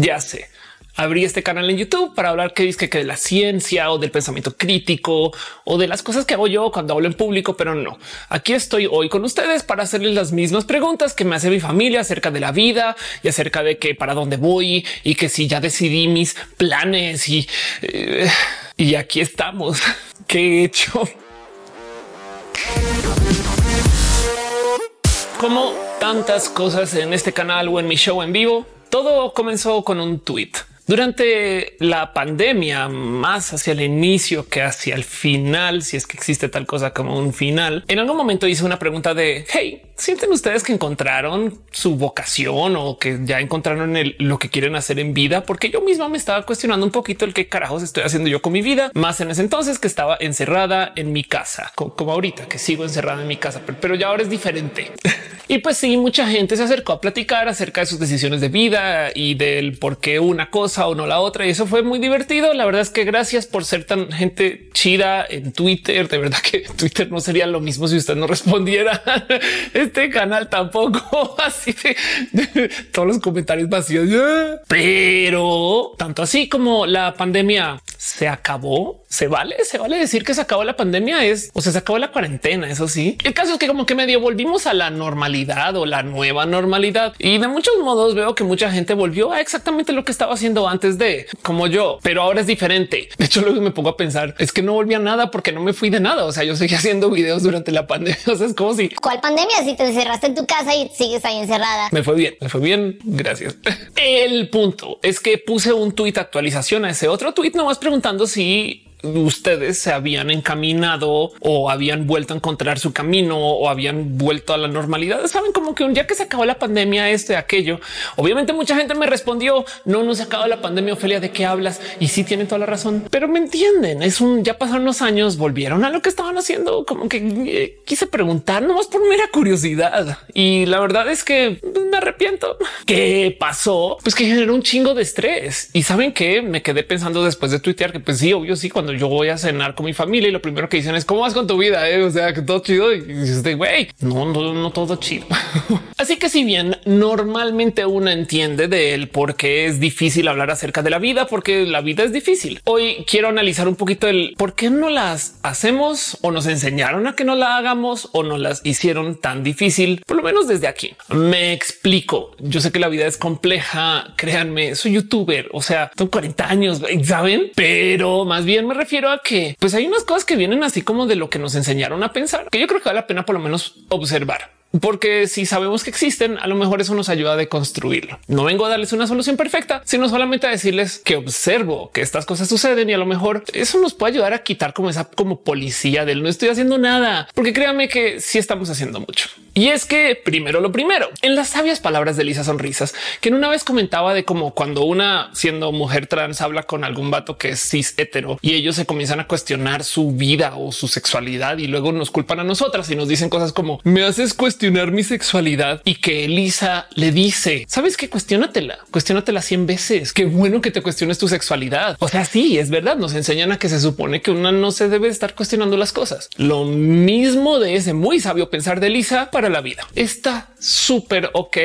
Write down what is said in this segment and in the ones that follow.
Ya sé abrí este canal en YouTube para hablar que dice que de la ciencia o del pensamiento crítico o de las cosas que hago yo cuando hablo en público, pero no. Aquí estoy hoy con ustedes para hacerles las mismas preguntas que me hace mi familia acerca de la vida y acerca de que para dónde voy y que si ya decidí mis planes y, eh, y aquí estamos. ¿Qué he hecho? Como tantas cosas en este canal o en mi show en vivo, todo comenzó con un tweet. Durante la pandemia, más hacia el inicio que hacia el final, si es que existe tal cosa como un final, en algún momento hice una pregunta de hey, sienten ustedes que encontraron su vocación o que ya encontraron lo que quieren hacer en vida? Porque yo misma me estaba cuestionando un poquito el qué carajos estoy haciendo yo con mi vida, más en ese entonces que estaba encerrada en mi casa, como ahorita que sigo encerrada en mi casa, pero ya ahora es diferente. y pues sí, mucha gente se acercó a platicar acerca de sus decisiones de vida y del por qué una cosa o no la otra. Y eso fue muy divertido. La verdad es que gracias por ser tan gente chida en Twitter. De verdad que Twitter no sería lo mismo si usted no respondiera. Este canal tampoco. Así de, todos los comentarios vacíos. Pero tanto así como la pandemia se acabó, se vale, se vale decir que se acabó la pandemia es o sea, se acabó la cuarentena. Eso sí, el caso es que como que medio volvimos a la normalidad o la nueva normalidad y de muchos modos veo que mucha gente volvió a exactamente lo que estaba haciendo antes de como yo, pero ahora es diferente. De hecho, luego me pongo a pensar es que no volví a nada porque no me fui de nada. O sea, yo seguí haciendo videos durante la pandemia. O sea, es como si cuál pandemia si te encerraste en tu casa y sigues ahí encerrada. Me fue bien, me fue bien. Gracias. El punto es que puse un tweet actualización a ese otro tweet nomás preguntando si ustedes se habían encaminado o habían vuelto a encontrar su camino o habían vuelto a la normalidad. Saben como que un día que se acabó la pandemia, este, aquello. Obviamente mucha gente me respondió no, no se acabó la pandemia. Ophelia, de qué hablas? Y sí tienen toda la razón, pero me entienden. Es un ya pasaron unos años, volvieron a lo que estaban haciendo. Como que eh, quise preguntar nomás por mera curiosidad. Y la verdad es que me arrepiento. ¿Qué pasó? Pues que generó un chingo de estrés. Y saben que me quedé pensando después de tuitear que pues sí, obvio, sí, cuando yo voy a cenar con mi familia y lo primero que dicen es cómo vas con tu vida. Eh? O sea, que todo chido y dices, güey, no, no, no todo chido. Así que si bien normalmente uno entiende del por qué es difícil hablar acerca de la vida, porque la vida es difícil. Hoy quiero analizar un poquito el por qué no las hacemos o nos enseñaron a que no la hagamos o no las hicieron tan difícil, por lo menos desde aquí. Me explico. Yo sé que la vida es compleja. Créanme, soy youtuber, o sea, tengo 40 años, saben, pero más bien me refiero a que pues hay unas cosas que vienen así como de lo que nos enseñaron a pensar, que yo creo que vale la pena por lo menos observar porque si sabemos que existen, a lo mejor eso nos ayuda a deconstruirlo. No vengo a darles una solución perfecta, sino solamente a decirles que observo que estas cosas suceden y a lo mejor eso nos puede ayudar a quitar como esa como policía del no estoy haciendo nada, porque créanme que sí estamos haciendo mucho. Y es que primero lo primero, en las sabias palabras de Lisa Sonrisas, que en una vez comentaba de cómo cuando una siendo mujer trans habla con algún vato que es cis hetero y ellos se comienzan a cuestionar su vida o su sexualidad y luego nos culpan a nosotras y nos dicen cosas como me haces cuestionar cuestionar mi sexualidad y que Elisa le dice, sabes que cuestionatela, cuestionatela 100 veces. Qué bueno que te cuestiones tu sexualidad. O sea, sí, es verdad. Nos enseñan a que se supone que una no se debe estar cuestionando las cosas. Lo mismo de ese muy sabio pensar de Elisa para la vida. Está súper ok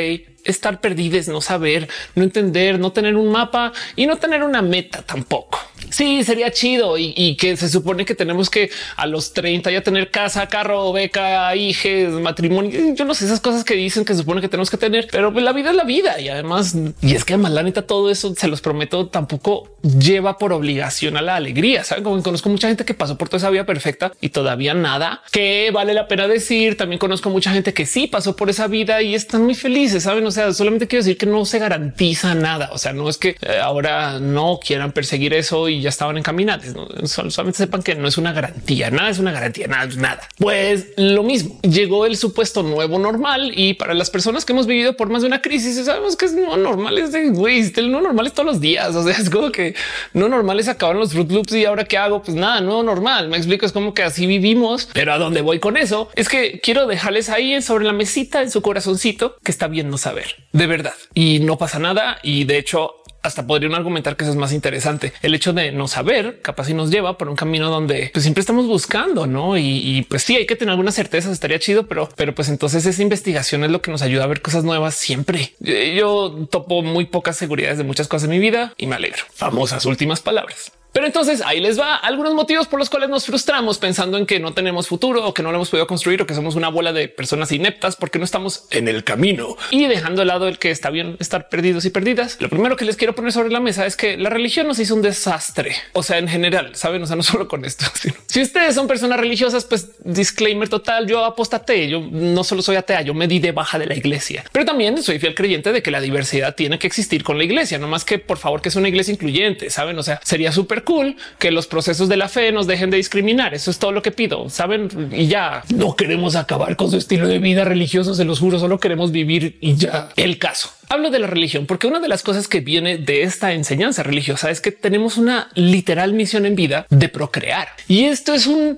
estar perdidos, no saber, no entender, no tener un mapa y no tener una meta tampoco. Sí, sería chido y, que se supone que tenemos que a los 30 ya tener casa, carro, beca, hijos, matrimonio. Yo no sé esas cosas que dicen que se supone que tenemos que tener, pero pues la vida es la vida y además, y es que además la neta todo eso se los prometo tampoco lleva por obligación a la alegría. Saben como conozco mucha gente que pasó por toda esa vida perfecta y todavía nada que vale la pena decir. También conozco mucha gente que sí pasó por esa vida y están muy felices. Saben? O sea, solamente quiero decir que no se garantiza nada. O sea, no es que eh, ahora no quieran perseguir eso y ya estaban encaminados. ¿no? Solamente sepan que no es una garantía. Nada es una garantía, nada, nada. Pues lo mismo llegó el supuesto nuevo normal y para las personas que hemos vivido por más de una crisis, sabemos que es no normal. Es de güey, no normal es todos los días. O sea, es como que no normal es acabar los Fruit Loops y ahora qué hago? Pues nada, no normal. Me explico. Es como que así vivimos, pero a dónde voy con eso es que quiero dejarles ahí sobre la mesita en su corazoncito que está bien no saber de verdad y no pasa nada. Y de hecho, hasta podrían argumentar que eso es más interesante. El hecho de no saber capaz y nos lleva por un camino donde pues, siempre estamos buscando, no? Y, pues sí, hay que tener algunas certezas. Estaría chido, pero, pero pues entonces esa investigación es lo que nos ayuda a ver cosas nuevas siempre. Yo topo muy pocas seguridades de muchas cosas en mi vida y me alegro. Famosas últimas palabras. Pero entonces ahí les va algunos motivos por los cuales nos frustramos pensando en que no tenemos futuro o que no lo hemos podido construir o que somos una bola de personas ineptas porque no estamos en el camino y dejando de lado el que está bien estar perdidos y perdidas. Lo primero que les quiero poner sobre la mesa es que la religión nos hizo un desastre. O sea, en general, saben, o sea, no solo con esto. Si ustedes son personas religiosas, pues disclaimer total. Yo apostate. Yo no solo soy atea, yo me di de baja de la iglesia, pero también soy fiel creyente de que la diversidad tiene que existir con la iglesia, no más que por favor que es una iglesia incluyente. Saben, o sea, sería súper cool que los procesos de la fe nos dejen de discriminar. Eso es todo lo que pido. Saben, y ya no queremos acabar con su estilo de vida religioso. Se los juro, solo queremos vivir y ya el caso. Hablo de la religión porque una de las cosas que viene de esta enseñanza religiosa es que tenemos una literal misión en vida de procrear. Y esto es un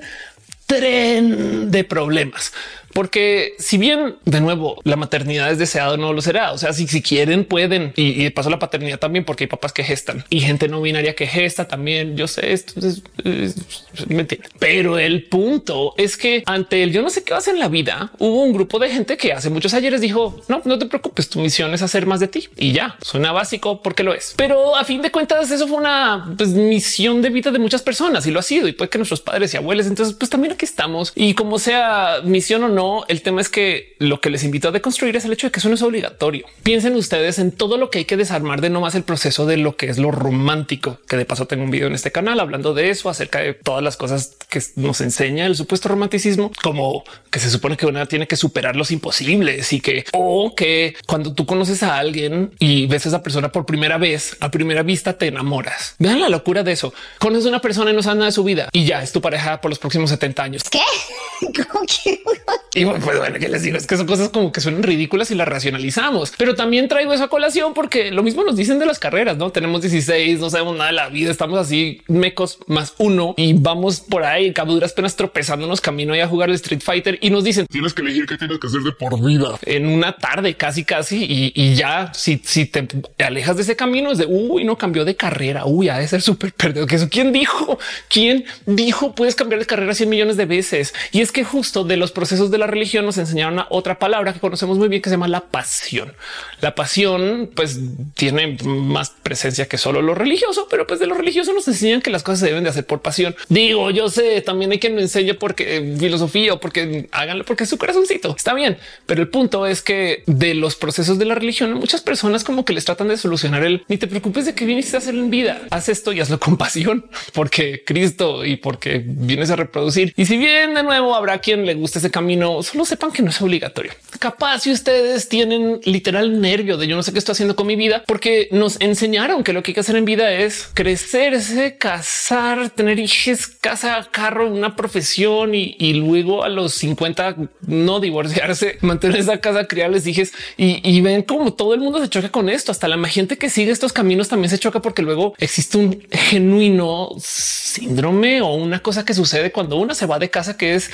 tren de problemas porque si bien de nuevo la maternidad es deseado, no lo será. O sea, si, si quieren, pueden y, de paso la paternidad también, porque hay papás que gestan y gente no binaria que gesta también. Yo sé esto es, mentira, pero el punto es que ante el yo no sé qué vas en la vida, hubo un grupo de gente que hace muchos ayeres dijo no, no te preocupes, tu misión es hacer más de ti y ya suena básico porque lo es. Pero a fin de cuentas, eso fue una pues, misión de vida de muchas personas y lo ha sido. Y puede que nuestros padres y abuelos, entonces, pues también aquí estamos y como sea misión o no, el tema es que lo que les invito a deconstruir es el hecho de que eso no es obligatorio. Piensen ustedes en todo lo que hay que desarmar de no más el proceso de lo que es lo romántico, que de paso tengo un video en este canal hablando de eso, acerca de todas las cosas que nos enseña el supuesto romanticismo, como que se supone que una tiene que superar los imposibles y que o que cuando tú conoces a alguien y ves a esa persona por primera vez, a primera vista te enamoras. Vean la locura de eso. Conoces a una persona y no sabes nada de su vida y ya es tu pareja por los próximos 70 años. ¿Qué? Y pues bueno, que les digo es que son cosas como que suenan ridículas y las racionalizamos, pero también traigo eso a colación porque lo mismo nos dicen de las carreras. No tenemos 16, no sabemos nada de la vida, estamos así mecos más uno y vamos por ahí cabuduras penas tropezándonos camino a jugar el Street Fighter y nos dicen tienes que elegir qué tienes que hacer de por vida en una tarde casi casi y, ya si, si te alejas de ese camino es de uy, no cambió de carrera. Uy, ha de ser súper perdido. Que eso quién dijo, quién dijo puedes cambiar de carrera 100 millones de veces. Y es que justo de los procesos de la religión nos enseñaron a otra palabra que conocemos muy bien que se llama la pasión. La pasión pues tiene más presencia que solo lo religioso, pero pues de lo religioso nos enseñan que las cosas se deben de hacer por pasión. Digo, yo sé, también hay quien me enseñe porque eh, filosofía o porque háganlo porque su corazoncito. Está bien, pero el punto es que de los procesos de la religión, muchas personas como que les tratan de solucionar el ni te preocupes de que viniste a hacer en vida. Haz esto y hazlo con pasión porque Cristo y porque vienes a reproducir. Y si bien de nuevo habrá quien le guste ese camino, solo sepan que no es obligatorio. Capaz si ustedes tienen literal nervio de yo no sé qué estoy haciendo con mi vida, porque nos enseñaron que lo que hay que hacer en vida es crecerse, casar, tener hijos, casa, carro, una profesión y, luego a los 50 no divorciarse, mantener esa casa, criarles hijos y, y ven como todo el mundo se choca con esto. Hasta la gente que sigue estos caminos también se choca porque luego existe un genuino síndrome o una cosa que sucede cuando una se va de casa que es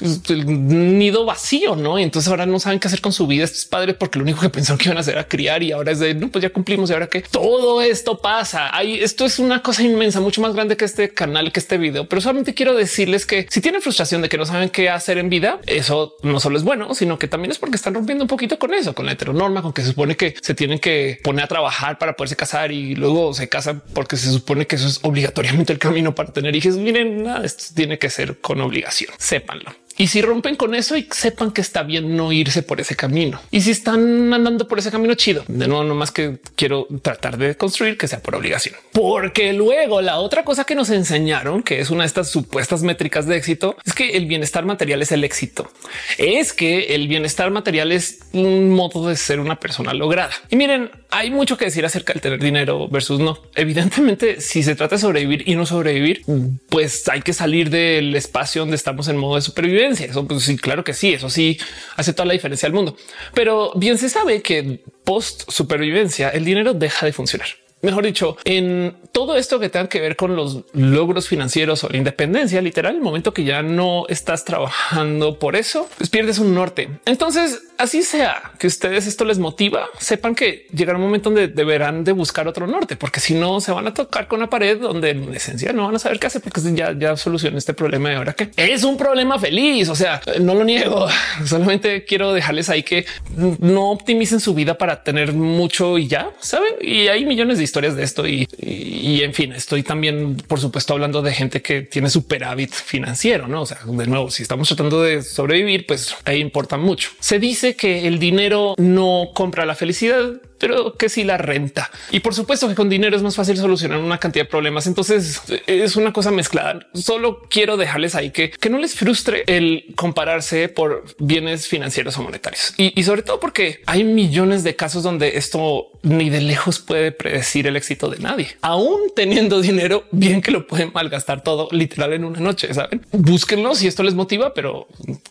el nido vacío, no? Y entonces ahora no saben qué hacer con su vida estos padres porque lo único que pensaron que iban a hacer era criar y ahora es de no, pues ya cumplimos y ahora que todo esto pasa. Ahí esto es una cosa inmensa, mucho más grande que este canal, que este video. Pero solamente quiero decirles que si tienen frustración de que no saben qué hacer en vida, eso no solo es bueno, sino que también es porque están rompiendo un poquito con eso, con la heteronorma, con que se supone que se tienen que poner a trabajar para poderse casar y luego se casan porque se supone que eso es obligatoriamente el camino para tener hijos. Miren, nada, esto tiene que ser con obligación. Sépanlo. Y si rompen con eso y sepan que está bien no irse por ese camino. Y si están andando por ese camino chido, de nuevo, no más que quiero tratar de construir que sea por obligación. Porque luego la otra cosa que nos enseñaron, que es una de estas supuestas métricas de éxito, es que el bienestar material es el éxito. Es que el bienestar material es un modo de ser una persona lograda. Y miren, hay mucho que decir acerca del tener dinero versus no. Evidentemente, si se trata de sobrevivir y no sobrevivir, pues hay que salir del espacio donde estamos en modo de supervivencia eso pues sí, claro que sí, eso sí hace toda la diferencia al mundo. Pero bien se sabe que post supervivencia el dinero deja de funcionar. Mejor dicho, en todo esto que tenga que ver con los logros financieros o la independencia, literal, el momento que ya no estás trabajando por eso, pues pierdes un norte. Entonces, así sea que ustedes esto les motiva, sepan que llegará un momento donde deberán de buscar otro norte, porque si no se van a tocar con una pared donde en esencia no van a saber qué hacer, porque ya, ya solucioné este problema y ahora que es un problema feliz. O sea, no lo niego. Solamente quiero dejarles ahí que no optimicen su vida para tener mucho y ya saben. Y hay millones de historias de esto. Y, y, en fin, estoy también, por supuesto, hablando de gente que tiene superávit financiero. No, o sea, de nuevo, si estamos tratando de sobrevivir, pues ahí importa mucho. Se dice que el dinero no compra la felicidad, pero que sí la renta. Y por supuesto que con dinero es más fácil solucionar una cantidad de problemas. Entonces es una cosa mezclada. Solo quiero dejarles ahí que, que no les frustre el compararse por bienes financieros o monetarios. Y, y sobre todo porque hay millones de casos donde esto ni de lejos puede predecir el éxito de nadie. Aún teniendo dinero, bien que lo pueden malgastar todo literal en una noche. Saben, búsquenlo si esto les motiva, pero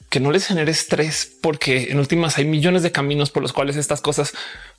que no les genere estrés, porque en últimas hay millones de caminos por los cuales estas cosas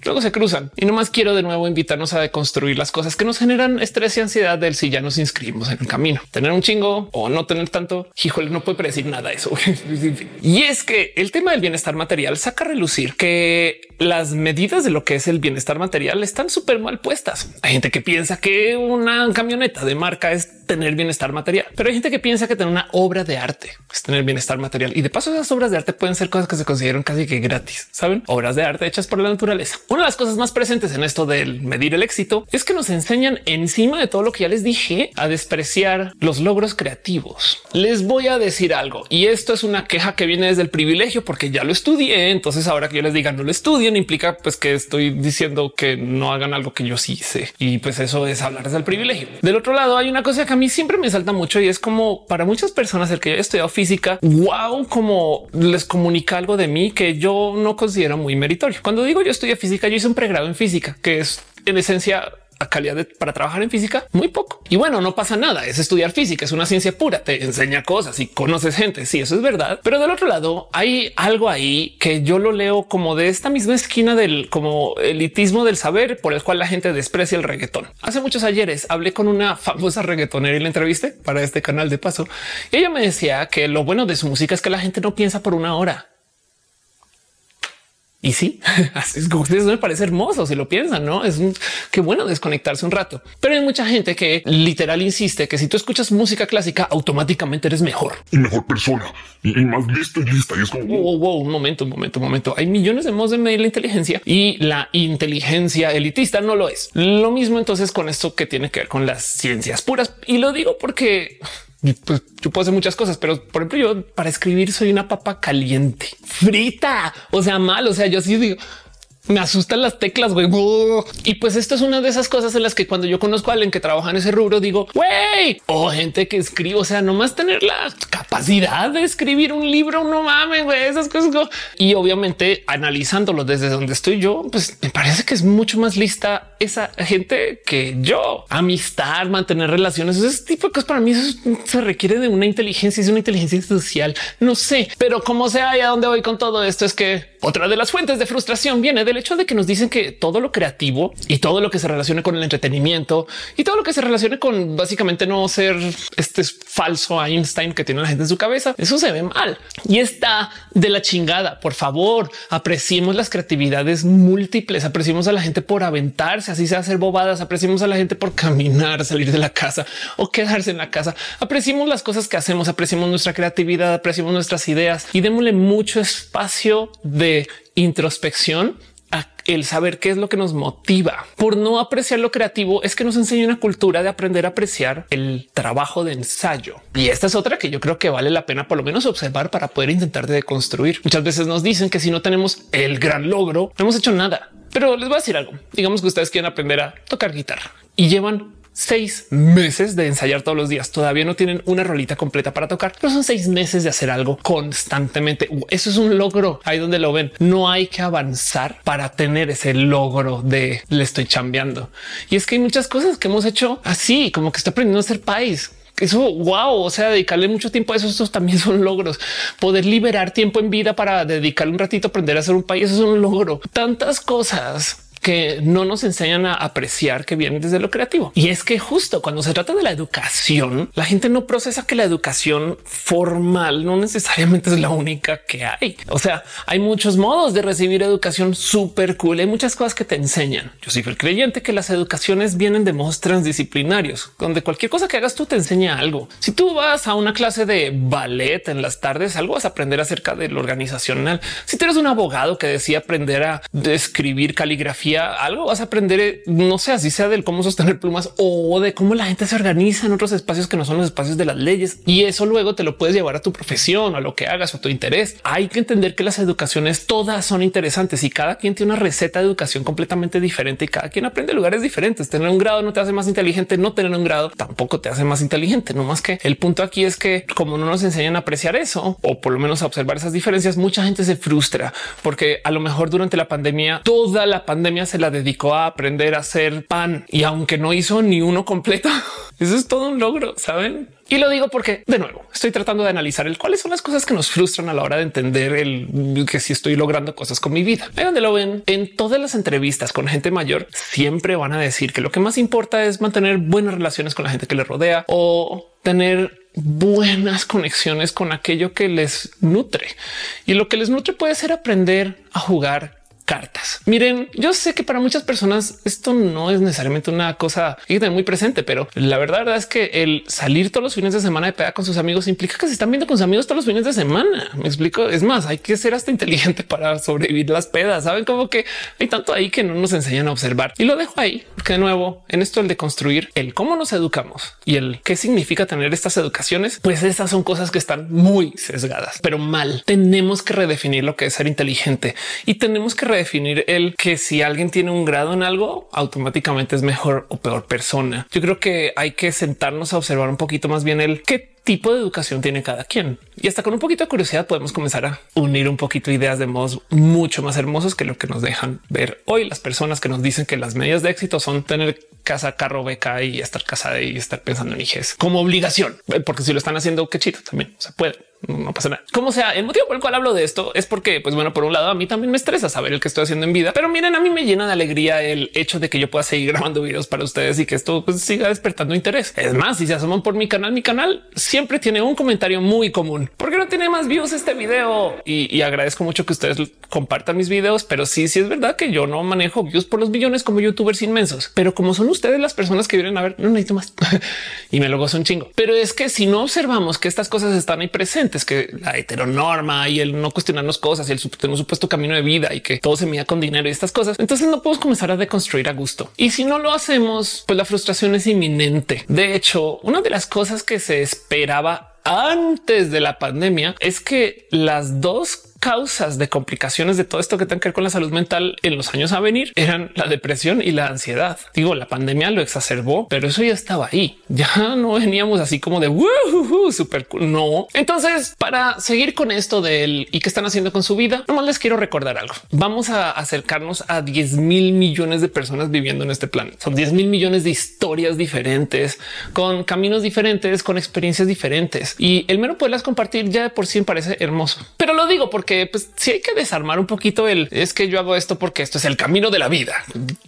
luego se cruzan. Y no más quiero de nuevo invitarnos a deconstruir las cosas que nos generan estrés y ansiedad del si ya nos inscribimos en el camino. Tener un chingo o no tener tanto, híjole, no puede predecir nada de eso. y es que el tema del bienestar material saca a relucir que las medidas de lo que es el bienestar material están súper mal puestas. Hay gente que piensa que una camioneta de marca es tener bienestar material, pero hay gente que piensa que tener una obra de arte es tener bienestar material. Y de paso, esas obras de arte pueden ser cosas que se consideran casi que gratis. Saben, obras de arte hechas por la naturaleza. Una de las cosas más presentes en esto del medir el éxito es que nos enseñan encima de todo lo que ya les dije a despreciar los logros creativos. Les voy a decir algo y esto es una queja que viene desde el privilegio porque ya lo estudié. Entonces ahora que yo les diga no lo estudien implica pues que estoy diciendo que no hagan algo que yo sí sé y pues eso es hablar desde el privilegio. Del otro lado hay una cosa que a mí siempre me salta mucho y es como para muchas personas el que yo he estudiado física, wow, como les comunica algo de mí que yo no considero muy meritorio. Cuando digo yo estudié física, yo hice un pregrado en física, que es en esencia a calidad para trabajar en física muy poco. Y bueno, no pasa nada. Es estudiar física, es una ciencia pura, te enseña cosas y conoces gente. Sí, eso es verdad. Pero del otro lado hay algo ahí que yo lo leo como de esta misma esquina del como elitismo del saber por el cual la gente desprecia el reggaetón. Hace muchos ayeres hablé con una famosa reggaetonera y la entrevisté para este canal de paso. Y ella me decía que lo bueno de su música es que la gente no piensa por una hora y sí, así es como ustedes me parece hermoso si lo piensan, no es un, qué bueno desconectarse un rato, pero hay mucha gente que literal insiste que si tú escuchas música clásica, automáticamente eres mejor y mejor persona y, más listo y lista. Y es como wow, wow, un momento, un momento, un momento. Hay millones de modos de medir la inteligencia y la inteligencia elitista no lo es. Lo mismo entonces con esto que tiene que ver con las ciencias puras. Y lo digo porque pues yo puedo hacer muchas cosas, pero por ejemplo, yo para escribir soy una papa caliente, frita, o sea, mal. O sea, yo sí digo, me asustan las teclas, güey. Y pues esto es una de esas cosas en las que cuando yo conozco a alguien que trabaja en ese rubro, digo, güey, o gente que escribe, o sea, nomás tener la capacidad de escribir un libro, no mames, güey, esas cosas. Y obviamente analizándolo desde donde estoy yo, pues me parece que es mucho más lista esa gente que yo. Amistad, mantener relaciones, ese tipo de cosas para mí eso se requiere de una inteligencia, es una inteligencia social. No sé, pero como sea y a dónde voy con todo esto es que otra de las fuentes de frustración viene del hecho de que nos dicen que todo lo creativo y todo lo que se relacione con el entretenimiento y todo lo que se relacione con básicamente no ser este falso Einstein que tiene la gente en su cabeza, eso se ve mal. Y está de la chingada. Por favor, apreciemos las creatividades múltiples, apreciemos a la gente por aventarse, así sea hacer bobadas, apreciemos a la gente por caminar, salir de la casa o quedarse en la casa. Apreciemos las cosas que hacemos, apreciemos nuestra creatividad, apreciemos nuestras ideas y démosle mucho espacio de introspección el saber qué es lo que nos motiva. Por no apreciar lo creativo es que nos enseña una cultura de aprender a apreciar el trabajo de ensayo. Y esta es otra que yo creo que vale la pena por lo menos observar para poder intentar de construir. Muchas veces nos dicen que si no tenemos el gran logro, no hemos hecho nada. Pero les voy a decir algo. Digamos que ustedes quieren aprender a tocar guitarra y llevan seis meses de ensayar todos los días. Todavía no tienen una rolita completa para tocar, pero son seis meses de hacer algo constantemente. Eso es un logro. Ahí donde lo ven, no hay que avanzar para tener ese logro de le estoy chambeando. Y es que hay muchas cosas que hemos hecho así, como que estoy aprendiendo a ser país eso, wow, o sea, dedicarle mucho tiempo a eso, estos también son logros. Poder liberar tiempo en vida para dedicarle un ratito a aprender a hacer un país, eso es un logro. Tantas cosas que no nos enseñan a apreciar que vienen desde lo creativo. Y es que justo cuando se trata de la educación, la gente no procesa que la educación formal no necesariamente es la única que hay. O sea, hay muchos modos de recibir educación súper cool. Hay muchas cosas que te enseñan. Yo soy el creyente que las educaciones vienen de modos transdisciplinarios, donde cualquier cosa que hagas tú te enseña algo. Si tú vas a una clase de ballet en las tardes, algo vas a aprender acerca de lo organizacional. Si tú eres un abogado que decía aprender a escribir caligrafía, algo vas a aprender, no sé, así sea del cómo sostener plumas o de cómo la gente se organiza en otros espacios que no son los espacios de las leyes. Y eso luego te lo puedes llevar a tu profesión a lo que hagas o a tu interés. Hay que entender que las educaciones todas son interesantes y cada quien tiene una receta de educación completamente diferente y cada quien aprende lugares diferentes. Tener un grado no te hace más inteligente, no tener un grado tampoco te hace más inteligente. No más que el punto aquí es que como no nos enseñan a apreciar eso o por lo menos a observar esas diferencias, mucha gente se frustra porque a lo mejor durante la pandemia, toda la pandemia se la dedicó a aprender a hacer pan y aunque no hizo ni uno completo, eso es todo un logro, saben? Y lo digo porque de nuevo estoy tratando de analizar el cuáles son las cosas que nos frustran a la hora de entender el que si estoy logrando cosas con mi vida. Ahí donde lo ven en todas las entrevistas con gente mayor, siempre van a decir que lo que más importa es mantener buenas relaciones con la gente que le rodea o tener buenas conexiones con aquello que les nutre. Y lo que les nutre puede ser aprender a jugar cartas. Miren, yo sé que para muchas personas esto no es necesariamente una cosa que muy presente, pero la verdad, es que el salir todos los fines de semana de peda con sus amigos implica que se están viendo con sus amigos todos los fines de semana. Me explico. Es más, hay que ser hasta inteligente para sobrevivir las pedas. Saben como que hay tanto ahí que no nos enseñan a observar y lo dejo ahí porque de nuevo en esto el de construir el cómo nos educamos y el qué significa tener estas educaciones, pues estas son cosas que están muy sesgadas, pero mal. Tenemos que redefinir lo que es ser inteligente y tenemos que definir el que si alguien tiene un grado en algo, automáticamente es mejor o peor persona. Yo creo que hay que sentarnos a observar un poquito más bien el qué tipo de educación tiene cada quien. Y hasta con un poquito de curiosidad podemos comenzar a unir un poquito ideas de modos mucho más hermosos que lo que nos dejan ver hoy las personas que nos dicen que las medidas de éxito son tener casa, carro, beca y estar casada y estar pensando en hijos como obligación, porque si lo están haciendo, qué chido también se puede no pasa nada. Como sea, el motivo por el cual hablo de esto es porque, pues bueno, por un lado a mí también me estresa saber el que estoy haciendo en vida, pero miren, a mí me llena de alegría el hecho de que yo pueda seguir grabando videos para ustedes y que esto pues, siga despertando interés. Es más, si se asoman por mi canal, mi canal siempre tiene un comentario muy común. ¿Por qué no tiene más views este video? Y, agradezco mucho que ustedes compartan mis videos, pero sí, sí es verdad que yo no manejo views por los billones como youtubers inmensos, pero como son ustedes las personas que vienen a ver, no necesito más y me lo gozo un chingo. Pero es que si no observamos que estas cosas están ahí presentes, que la heteronorma y el no cuestionarnos cosas y el un supuesto camino de vida y que todo se mida con dinero y estas cosas, entonces no podemos comenzar a deconstruir a gusto. Y si no lo hacemos, pues la frustración es inminente. De hecho, una de las cosas que se esperaba antes de la pandemia es que las dos causas de complicaciones de todo esto que tiene que ver con la salud mental en los años a venir eran la depresión y la ansiedad. Digo, la pandemia lo exacerbó, pero eso ya estaba ahí. Ya no veníamos así como de súper cool. No. Entonces, para seguir con esto del y qué están haciendo con su vida, nomás les quiero recordar algo. Vamos a acercarnos a 10 mil millones de personas viviendo en este planeta. Son 10 mil millones de historias diferentes, con caminos diferentes, con experiencias diferentes. Y el mero poderlas compartir ya de por sí me parece hermoso. Pero lo digo porque que pues sí hay que desarmar un poquito el es que yo hago esto porque esto es el camino de la vida.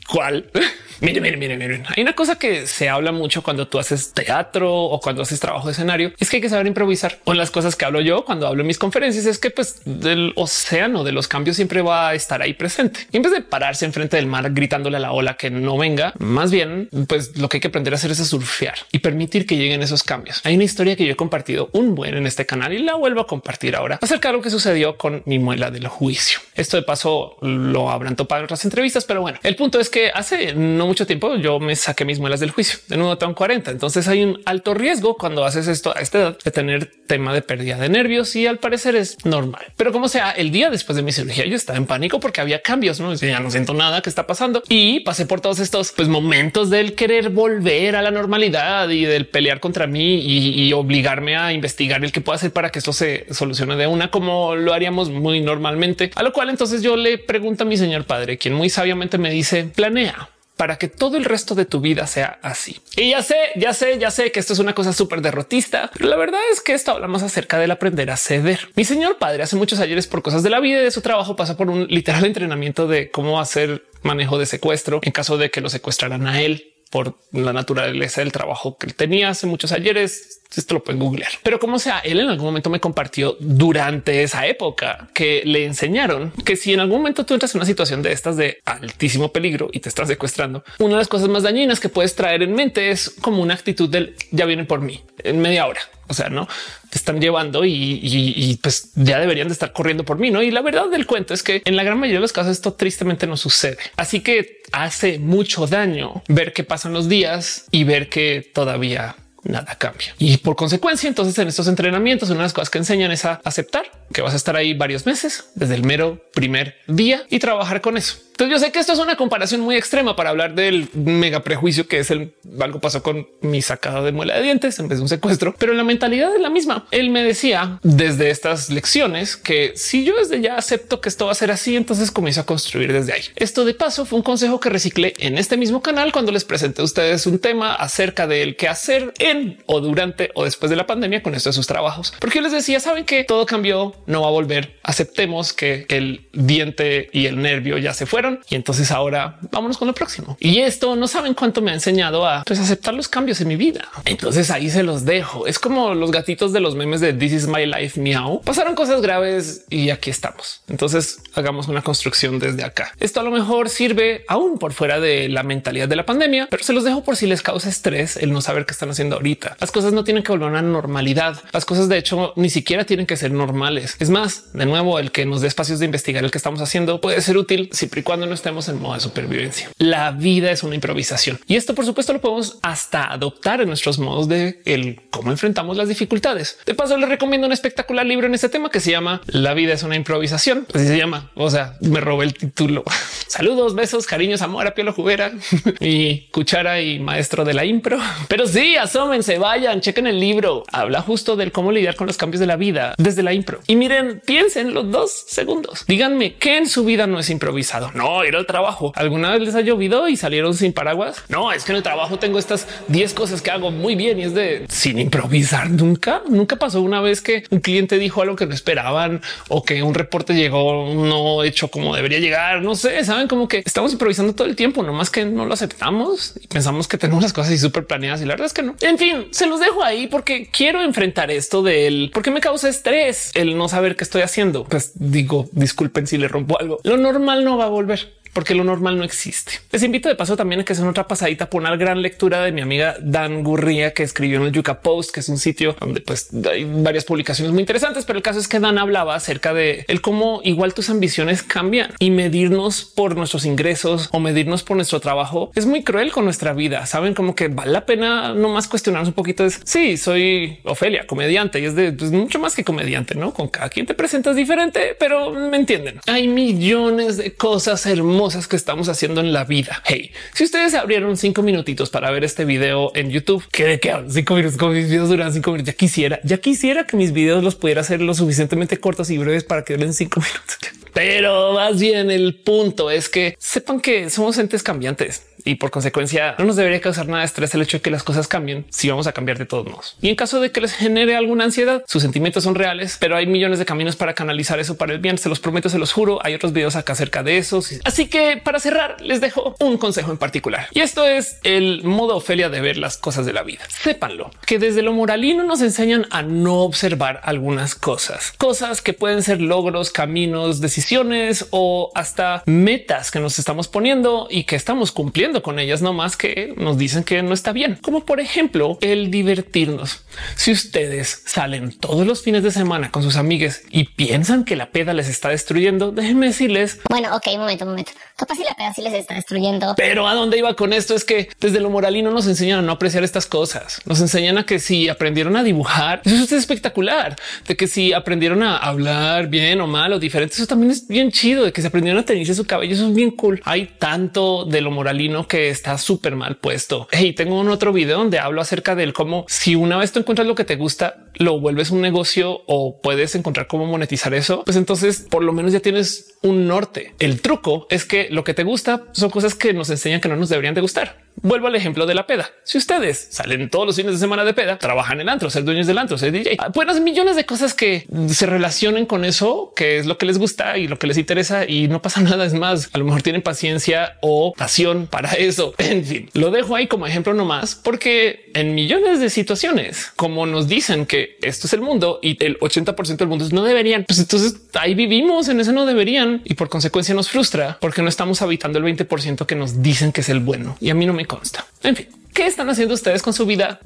¿Cuál? Miren, miren, miren, miren. Hay una cosa que se habla mucho cuando tú haces teatro o cuando haces trabajo de escenario, es que hay que saber improvisar. O las cosas que hablo yo cuando hablo en mis conferencias es que pues del océano de los cambios siempre va a estar ahí presente. Y en vez de pararse enfrente del mar gritándole a la ola que no venga, más bien pues lo que hay que aprender a hacer es surfear y permitir que lleguen esos cambios. Hay una historia que yo he compartido un buen en este canal y la vuelvo a compartir ahora acerca de lo que sucedió con mi muela del juicio. Esto de paso lo habrán topado en otras entrevistas, pero bueno, el punto es que hace no mucho tiempo yo me saqué mis muelas del juicio. De nuevo tengo 40. Entonces hay un alto riesgo cuando haces esto a esta edad de tener tema de pérdida de nervios y al parecer es normal. Pero como sea, el día después de mi cirugía yo estaba en pánico porque había cambios, no ya no siento nada que está pasando y pasé por todos estos pues, momentos del querer volver a la normalidad y del pelear contra mí y, y obligarme a investigar el que pueda hacer para que esto se solucione de una como lo haríamos muy normalmente. A lo cual entonces yo le pregunto a mi señor padre, quien muy sabiamente me dice planea para que todo el resto de tu vida sea así. Y ya sé, ya sé, ya sé que esto es una cosa súper derrotista, pero la verdad es que esto hablamos acerca del aprender a ceder. Mi señor padre hace muchos ayeres por cosas de la vida y de su trabajo pasa por un literal entrenamiento de cómo hacer manejo de secuestro en caso de que lo secuestraran a él por la naturaleza del trabajo que él tenía hace muchos ayeres. Esto lo pueden googlear, pero como sea, él en algún momento me compartió durante esa época que le enseñaron que si en algún momento tú entras en una situación de estas de altísimo peligro y te estás secuestrando, una de las cosas más dañinas que puedes traer en mente es como una actitud del ya vienen por mí en media hora. O sea, no te están llevando y, pues ya deberían de estar corriendo por mí. No, y la verdad del cuento es que en la gran mayoría de los casos esto tristemente no sucede. Así que hace mucho daño ver que pasan los días y ver que todavía nada cambia. Y por consecuencia, entonces en estos entrenamientos, una de las cosas que enseñan es a aceptar que vas a estar ahí varios meses desde el mero primer día y trabajar con eso. Entonces yo sé que esto es una comparación muy extrema para hablar del mega prejuicio que es el algo pasó con mi sacada de muela de dientes en vez de un secuestro, pero la mentalidad es la misma. Él me decía desde estas lecciones que si yo desde ya acepto que esto va a ser así, entonces comienzo a construir desde ahí. Esto de paso fue un consejo que reciclé en este mismo canal cuando les presenté a ustedes un tema acerca del qué hacer en o durante o después de la pandemia con esto de sus trabajos, porque les decía, saben que todo cambió, no va a volver. Aceptemos que el diente y el nervio ya se fueron y entonces ahora vámonos con lo próximo. Y esto no saben cuánto me ha enseñado a pues, aceptar los cambios en mi vida. Entonces ahí se los dejo. Es como los gatitos de los memes de This is my life miau. Pasaron cosas graves y aquí estamos. Entonces hagamos una construcción desde acá. Esto a lo mejor sirve aún por fuera de la mentalidad de la pandemia, pero se los dejo por si les causa estrés el no saber qué están haciendo ahorita. Las cosas no tienen que volver a una normalidad. Las cosas de hecho ni siquiera tienen que ser normales. Es más, de nuevo, el que nos dé espacios de investigar el que estamos haciendo puede ser útil siempre y cuando no estemos en modo de supervivencia. La vida es una improvisación y esto, por supuesto, lo podemos hasta adoptar en nuestros modos de el cómo enfrentamos las dificultades. De paso, les recomiendo un espectacular libro en este tema que se llama La vida es una improvisación. Así se llama. O sea, me robé el título. Saludos, besos, cariños, amor a Pielo Jubera y cuchara y maestro de la impro. Pero sí, asómense, vayan, chequen el libro. Habla justo del cómo lidiar con los cambios de la vida desde la impro. Miren, piensen los dos segundos. Díganme qué en su vida no es improvisado. No, ir al trabajo. ¿Alguna vez les ha llovido y salieron sin paraguas? No, es que en el trabajo tengo estas 10 cosas que hago muy bien y es de sin improvisar nunca. Nunca pasó una vez que un cliente dijo algo que no esperaban o que un reporte llegó no hecho como debería llegar. No sé, saben como que estamos improvisando todo el tiempo, no más que no lo aceptamos y pensamos que tenemos las cosas y súper planeadas y la verdad es que no. En fin, se los dejo ahí porque quiero enfrentar esto del por qué me causa estrés el no saber qué estoy haciendo. Pues digo, disculpen si le rompo algo. Lo normal no va a volver porque lo normal no existe. Les invito de paso también a que sea otra pasadita por una gran lectura de mi amiga Dan Gurría que escribió en el Yuka Post, que es un sitio donde pues hay varias publicaciones muy interesantes, pero el caso es que Dan hablaba acerca de el cómo igual tus ambiciones cambian y medirnos por nuestros ingresos o medirnos por nuestro trabajo es muy cruel con nuestra vida. Saben como que vale la pena no más cuestionarnos un poquito. Es sí, soy Ofelia, comediante y es de pues, mucho más que comediante, no con cada quien te presentas diferente, pero me entienden. Hay millones de cosas hermosas que estamos haciendo en la vida. Hey, si ustedes abrieron cinco minutitos para ver este video en YouTube, que de qué cinco minutos, como mis videos duran cinco minutos, ya quisiera, ya quisiera que mis videos los pudiera hacer lo suficientemente cortos y breves para que duren cinco minutos. Pero más bien el punto es que sepan que somos entes cambiantes y por consecuencia no nos debería causar nada de estrés el hecho de que las cosas cambien si vamos a cambiar de todos modos. Y en caso de que les genere alguna ansiedad, sus sentimientos son reales, pero hay millones de caminos para canalizar eso para el bien. Se los prometo, se los juro. Hay otros videos acá acerca de eso. Así que para cerrar, les dejo un consejo en particular y esto es el modo Ofelia de ver las cosas de la vida. Sépanlo que desde lo moralino nos enseñan a no observar algunas cosas, cosas que pueden ser logros, caminos, decisiones o hasta metas que nos estamos poniendo y que estamos cumpliendo con ellas, no más que nos dicen que no está bien, como por ejemplo el divertirnos. Si ustedes salen todos los fines de semana con sus amigas y piensan que la peda les está destruyendo, déjenme decirles. Bueno, ok, momento, momento. Capaz si la peda sí les está destruyendo. Pero a dónde iba con esto es que desde lo moralino nos enseñan a no apreciar estas cosas. Nos enseñan a que si aprendieron a dibujar, eso es espectacular. De que si aprendieron a hablar bien o mal o diferente, eso también es bien chido. De que se aprendieron a tenerse su cabello, eso es bien cool. Hay tanto de lo moralino que está súper mal puesto. Hey, tengo un otro video donde hablo acerca del cómo si una vez tú encuentras lo que te gusta, lo vuelves un negocio o puedes encontrar cómo monetizar eso, pues entonces por lo menos ya tienes un norte. El truco es que lo que te gusta son cosas que nos enseñan que no nos deberían de gustar. Vuelvo al ejemplo de la peda. Si ustedes salen todos los fines de semana de peda, trabajan en antro, ser dueños del antro, ser DJ, buenas ah, millones de cosas que se relacionen con eso, que es lo que les gusta y lo que les interesa y no pasa nada. Es más, a lo mejor tienen paciencia o pasión para eso. En fin, lo dejo ahí como ejemplo nomás, porque en millones de situaciones, como nos dicen que esto es el mundo y el 80% del mundo no deberían, pues entonces ahí vivimos en eso no deberían y por consecuencia nos frustra porque no estamos habitando el 20% que nos dicen que es el bueno y a mí no me consta. En fin, ¿qué están haciendo ustedes con su vida?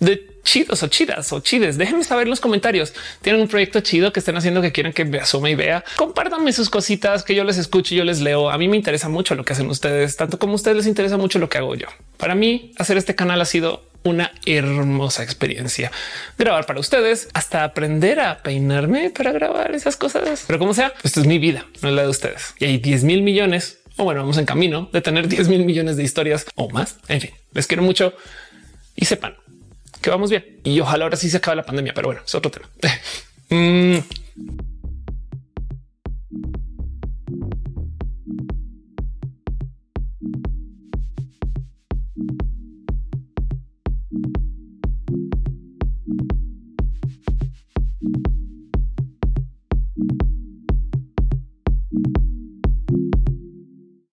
de chidos o chidas o chides. Déjenme saber en los comentarios. Tienen un proyecto chido que estén haciendo que quieren que me asome y vea. Compártanme sus cositas que yo les escucho y yo les leo. A mí me interesa mucho lo que hacen ustedes, tanto como a ustedes les interesa mucho lo que hago yo. Para mí, hacer este canal ha sido una hermosa experiencia. Grabar para ustedes hasta aprender a peinarme para grabar esas cosas. Pero como sea, esto es mi vida, no es la de ustedes. Y hay 10 mil millones o bueno, vamos en camino de tener 10 mil millones de historias o más. En fin, les quiero mucho y sepan que vamos bien. Y ojalá ahora sí se acabe la pandemia, pero bueno, es otro tema. Mm.